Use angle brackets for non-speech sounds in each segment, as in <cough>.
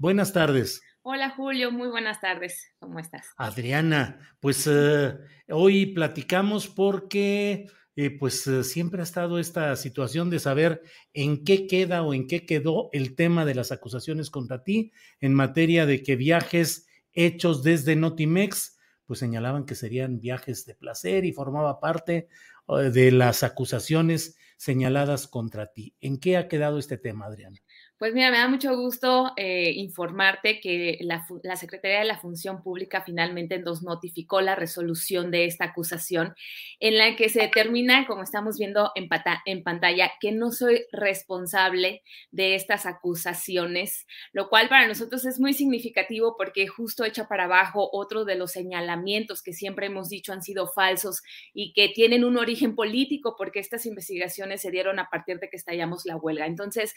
buenas tardes. Hola Julio, muy buenas tardes. ¿Cómo estás? Adriana, pues eh, hoy platicamos porque eh, pues eh, siempre ha estado esta situación de saber en qué queda o en qué quedó el tema de las acusaciones contra ti en materia de que viajes hechos desde Notimex pues señalaban que serían viajes de placer y formaba parte de las acusaciones señaladas contra ti. ¿En qué ha quedado este tema, Adriana? Pues mira, me da mucho gusto eh, informarte que la, la, Secretaría de la Función Pública finalmente nos notificó la resolución de esta acusación en la que se determina, como estamos viendo en, en pantalla, que no soy responsable de estas acusaciones, lo cual para nosotros es muy significativo porque justo echa para abajo otro de los señalamientos que siempre hemos dicho han sido falsos y que tienen un origen político porque estas investigaciones se dieron a partir de que estallamos la huelga. Entonces,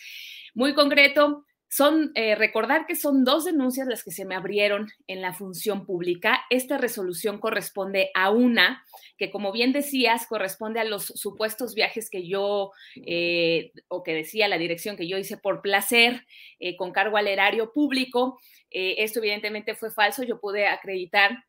muy concreto, concreto, son eh, recordar que son dos denuncias las que se me abrieron en la función pública. Esta resolución corresponde a una que, como bien decías, corresponde a los supuestos viajes que yo, eh, o que decía la dirección que yo hice por placer, eh, con cargo al erario público. esto evidentemente fue falso. Yo pude acreditar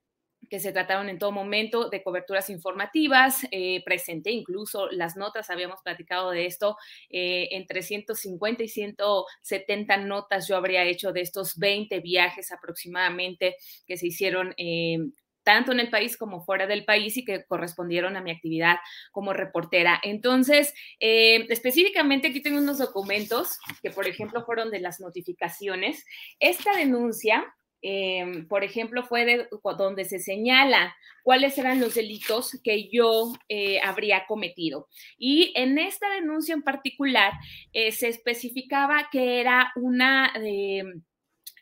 que se trataron en todo momento de coberturas informativas, eh, presenté incluso las notas, habíamos platicado de esto, eh, entre 150 y 170 notas yo habría hecho de estos 20 viajes aproximadamente que se hicieron. Eh, tanto en el país como fuera del país y que correspondieron a mi actividad como reportera. Entonces, específicamente aquí tengo unos documentos que, por ejemplo, fueron de las notificaciones. Esta denuncia Em, por ejemplo, fue de, donde se señala cuáles eran los delitos que yo eh, habría cometido. Y en esta denuncia en particular eh, se especificaba que era una...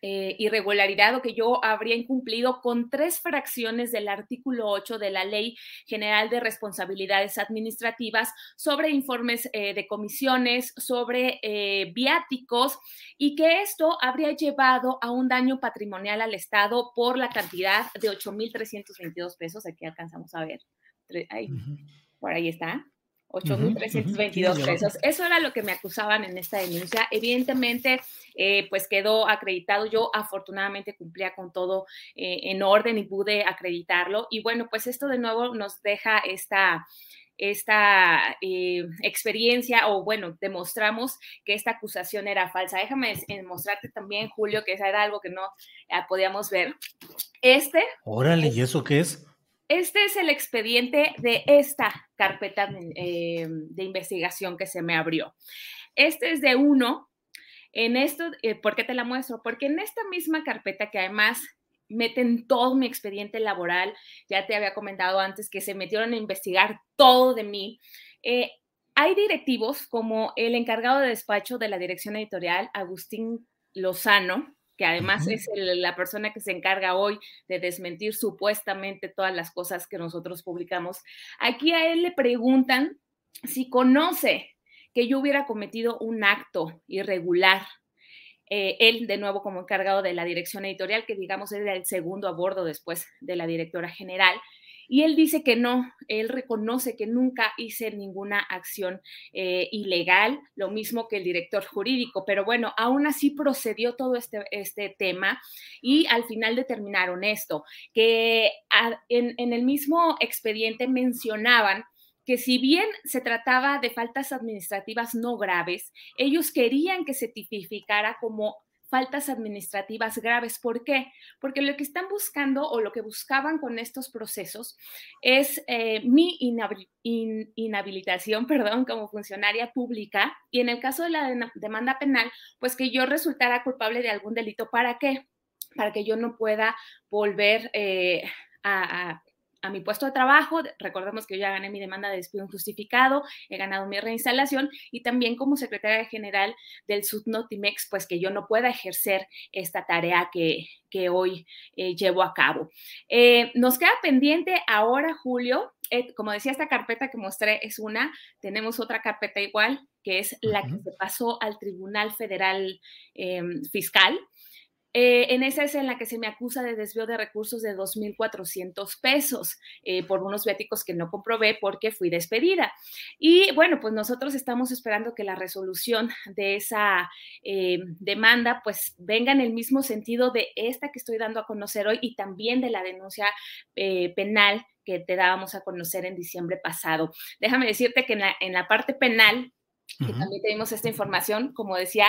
eh, irregularidad o que yo habría incumplido con tres fracciones del artículo 8 de la Ley General de Responsabilidades Administrativas sobre informes eh, de comisiones, sobre eh, viáticos y que esto habría llevado a un daño patrimonial al Estado por la cantidad de 8.322 pesos. Aquí alcanzamos a ver. Ahí, Por ahí está. 8.322 pesos. Eso era lo que me acusaban en esta denuncia. Evidentemente, eh, pues quedó acreditado. Yo afortunadamente cumplía con todo eh, en orden y pude acreditarlo. Y bueno, pues esto de nuevo nos deja esta esta eh, experiencia o bueno, demostramos que esta acusación era falsa. Déjame mostrarte también, Julio, que era algo que no podíamos ver. Este. Órale, ¿y eso qué es? Este es el expediente de esta carpeta eh, de investigación que se me abrió. Este es de uno. En esto, eh, ¿por qué te la muestro? Porque en esta misma carpeta que además meten todo mi expediente laboral, ya te había comentado antes que se metieron a investigar todo de mí. Eh, hay directivos como el encargado de despacho de la dirección editorial, Agustín Lozano, que además es la persona que se encarga hoy de desmentir supuestamente todas las cosas que nosotros publicamos. Aquí a él le preguntan si conoce que yo hubiera cometido un acto irregular. Eh, él, de nuevo, como encargado de la dirección editorial, que digamos es el segundo a bordo después de la directora general. Y él dice que no, él reconoce que nunca hice ninguna acción eh, ilegal, lo mismo que el director jurídico, pero bueno, aún así procedió todo este, este tema y al final determinaron esto, que en, en el mismo expediente mencionaban que si bien se trataba de faltas administrativas no graves, ellos querían que se tipificara como faltas administrativas graves. ¿Por qué? Porque lo que están buscando o lo que buscaban con estos procesos es eh, mi inhabilitación, <laughs> perdón, como funcionaria pública y en el caso de la demanda penal, pues que yo resultara culpable de algún delito. ¿Para qué? Para que yo no pueda volver eh, a a mi puesto de trabajo. Recordemos que yo ya gané mi demanda de despido injustificado, he ganado mi reinstalación y también como secretaria general del Sudnotimex, pues que yo no pueda ejercer esta tarea que, que hoy eh, llevo a cabo. Eh, nos queda pendiente ahora, Julio, eh, como decía, esta carpeta que mostré es una, tenemos otra carpeta igual, que es la que se pasó al Tribunal Federal em, Fiscal. Eh, en esa es en la que se me acusa de desvío de recursos de 2.400 pesos eh, por unos viáticos que no comprobé porque fui despedida. Y bueno, pues nosotros estamos esperando que la resolución de esa eh, demanda pues venga en el mismo sentido de esta que estoy dando a conocer hoy y también de la denuncia penal que te dábamos a conocer en diciembre pasado. Déjame decirte que en la, parte penal, que también tenemos esta información, como decía,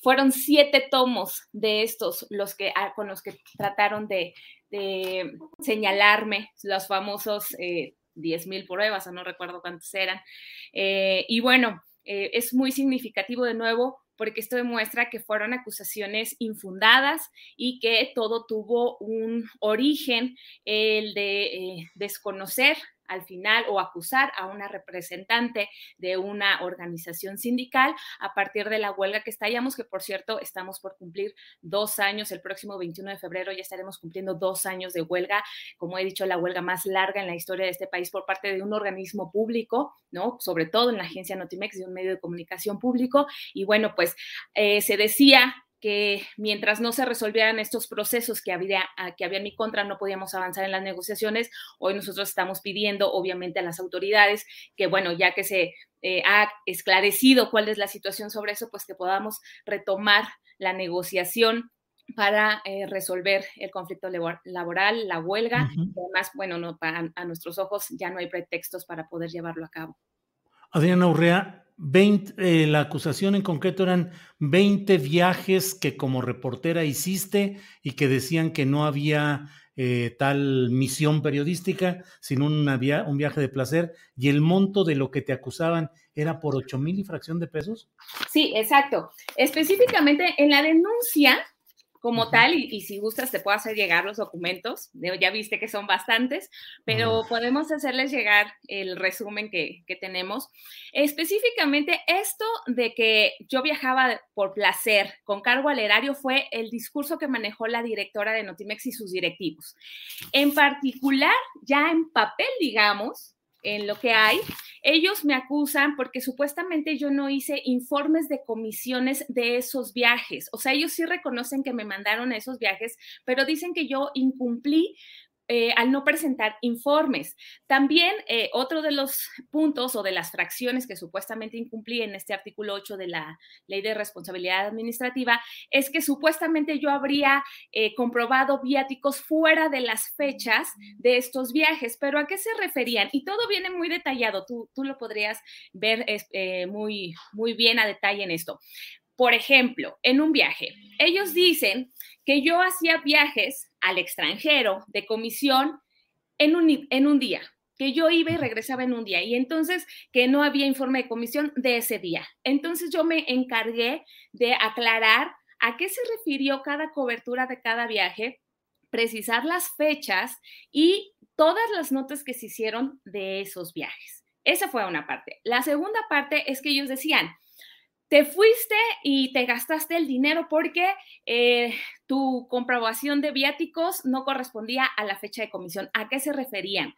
Fueron siete tomos de estos los que, ah, con los que trataron de, señalarme los famosos eh, 10.000 pruebas, o no recuerdo cuántas eran. Eh, y bueno, eh, es muy significativo de nuevo porque esto demuestra que fueron acusaciones infundadas y que todo tuvo un origen, el de eh, desconocer al final o acusar a una representante de una organización sindical a partir de la huelga que estallamos, que por cierto estamos por cumplir dos años, el próximo 21 de febrero ya estaremos cumpliendo dos años de huelga, como he dicho, la huelga más larga en la historia de este país por parte de un organismo público, ¿no? Sobre todo en la agencia Notimex, de un medio de comunicación público. Y bueno, pues eh, se decía que mientras no se resolvieran estos procesos que había, ah, que había en mi contra, no podíamos avanzar en las negociaciones. Hoy nosotros estamos pidiendo, obviamente, a las autoridades que, bueno, ya que se eh, ha esclarecido cuál es la situación sobre eso, pues que podamos retomar la negociación para eh, resolver el conflicto laboral, la huelga. Además, bueno, no, a nuestros ojos ya no hay pretextos para poder llevarlo a cabo. Adriana Urrea, 20, eh, la acusación en concreto eran 20 viajes que como reportera hiciste y que decían que no había eh, tal misión periodística, sino un viaje de placer, y el monto de lo que te acusaban era por 8 mil y fracción de pesos. Sí, exacto. Específicamente en la denuncia como tal, y, si gustas te puedo hacer llegar los documentos, ya viste que son bastantes, pero podemos hacerles llegar el resumen que, que, tenemos. Específicamente esto de que yo viajaba por placer con cargo al erario fue el discurso que manejó la directora de Notimex y sus directivos. En particular, ya en papel, digamos, en lo que hay. Ellos me acusan porque supuestamente yo no hice informes de comisiones de esos viajes. O sea, ellos sí reconocen que me mandaron esos viajes, pero dicen que yo incumplí eh, al no presentar informes. También eh, otro de los puntos o de las fracciones que supuestamente incumplí en este artículo 8 de la Ley de Responsabilidad Administrativa es que supuestamente yo habría eh, comprobado viáticos fuera de las fechas de estos viajes, pero ¿a qué se referían? Y todo viene muy detallado, tú, tú lo podrías ver muy, muy bien a detalle en esto. Por ejemplo, en un viaje, ellos dicen que yo hacía viajes al extranjero de comisión en un, en un día, que yo iba y regresaba en un día y entonces que no había informe de comisión de ese día. Entonces yo me encargué de aclarar a qué se refirió cada cobertura de cada viaje, precisar las fechas y todas las notas que se hicieron de esos viajes. Esa fue una parte. La segunda parte es que ellos decían, te fuiste y te gastaste el dinero porque eh, tu comprobación de viáticos no correspondía a la fecha de comisión. ¿A qué se referían?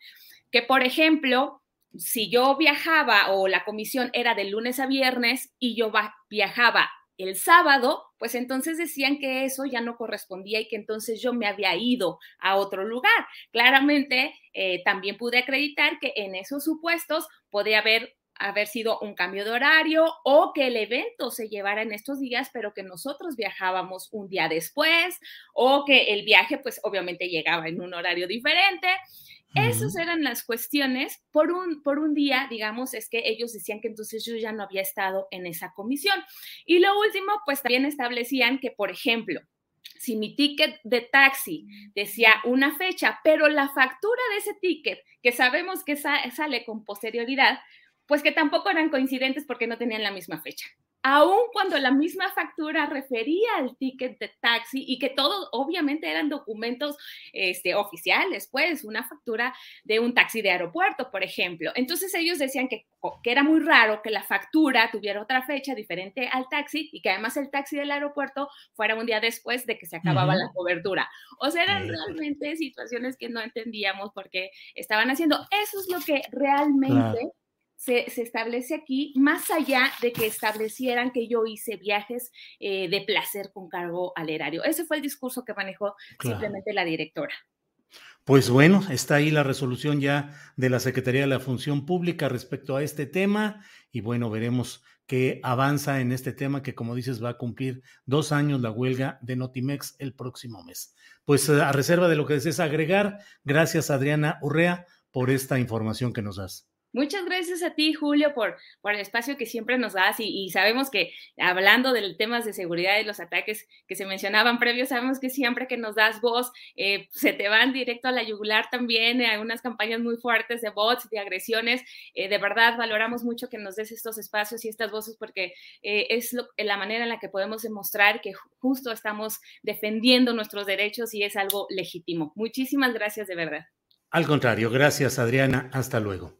Que, por ejemplo, si yo viajaba o la comisión era de lunes a viernes y yo viajaba el sábado, pues entonces decían que eso ya no correspondía y que entonces yo me había ido a otro lugar. Claramente, eh, también pude acreditar que en esos supuestos podía haber haber sido un cambio de horario o que el evento se llevara en estos días, pero que nosotros viajábamos un día después o que el viaje pues obviamente llegaba en un horario diferente. Esas eran las cuestiones. Por un, por un día, digamos, es que ellos decían que entonces yo ya no había estado en esa comisión. Y lo último, pues también establecían que, por ejemplo, si mi ticket de taxi decía una fecha, pero la factura de ese ticket, que sabemos que sale con posterioridad, pues que tampoco eran coincidentes porque no tenían la misma fecha. Aun cuando la misma factura refería al ticket de taxi y que todos obviamente eran documentos este, oficiales, pues una factura de un taxi de aeropuerto, por ejemplo. Entonces ellos decían que, que era muy raro que la factura tuviera otra fecha diferente al taxi y que además el taxi del aeropuerto fuera un día después de que se acababa la cobertura. O sea, eran realmente situaciones que no entendíamos por qué estaban haciendo. Eso es lo que realmente se, establece aquí, más allá de que establecieran que yo hice viajes eh, de placer con cargo al erario. Ese fue el discurso que manejó simplemente la directora. Pues bueno, está ahí la resolución ya de la Secretaría de la Función Pública respecto a este tema y bueno, veremos qué avanza en este tema que como dices va a cumplir dos años la huelga de Notimex el próximo mes. Pues eh, a reserva de lo que desees agregar, gracias Adriana Urrea por esta información que nos das. Muchas gracias a ti, Julio, por, el espacio que siempre nos das y, sabemos que hablando de temas de seguridad y los ataques que se mencionaban previos, sabemos que siempre que nos das voz, eh, se te van directo a la yugular también, hay unas campañas muy fuertes de bots, de agresiones. Eh, de verdad, valoramos mucho que nos des estos espacios y estas voces porque eh, es la manera en la que podemos demostrar que justo estamos defendiendo nuestros derechos y es algo legítimo. Muchísimas gracias de verdad. Al contrario, gracias Adriana, hasta luego.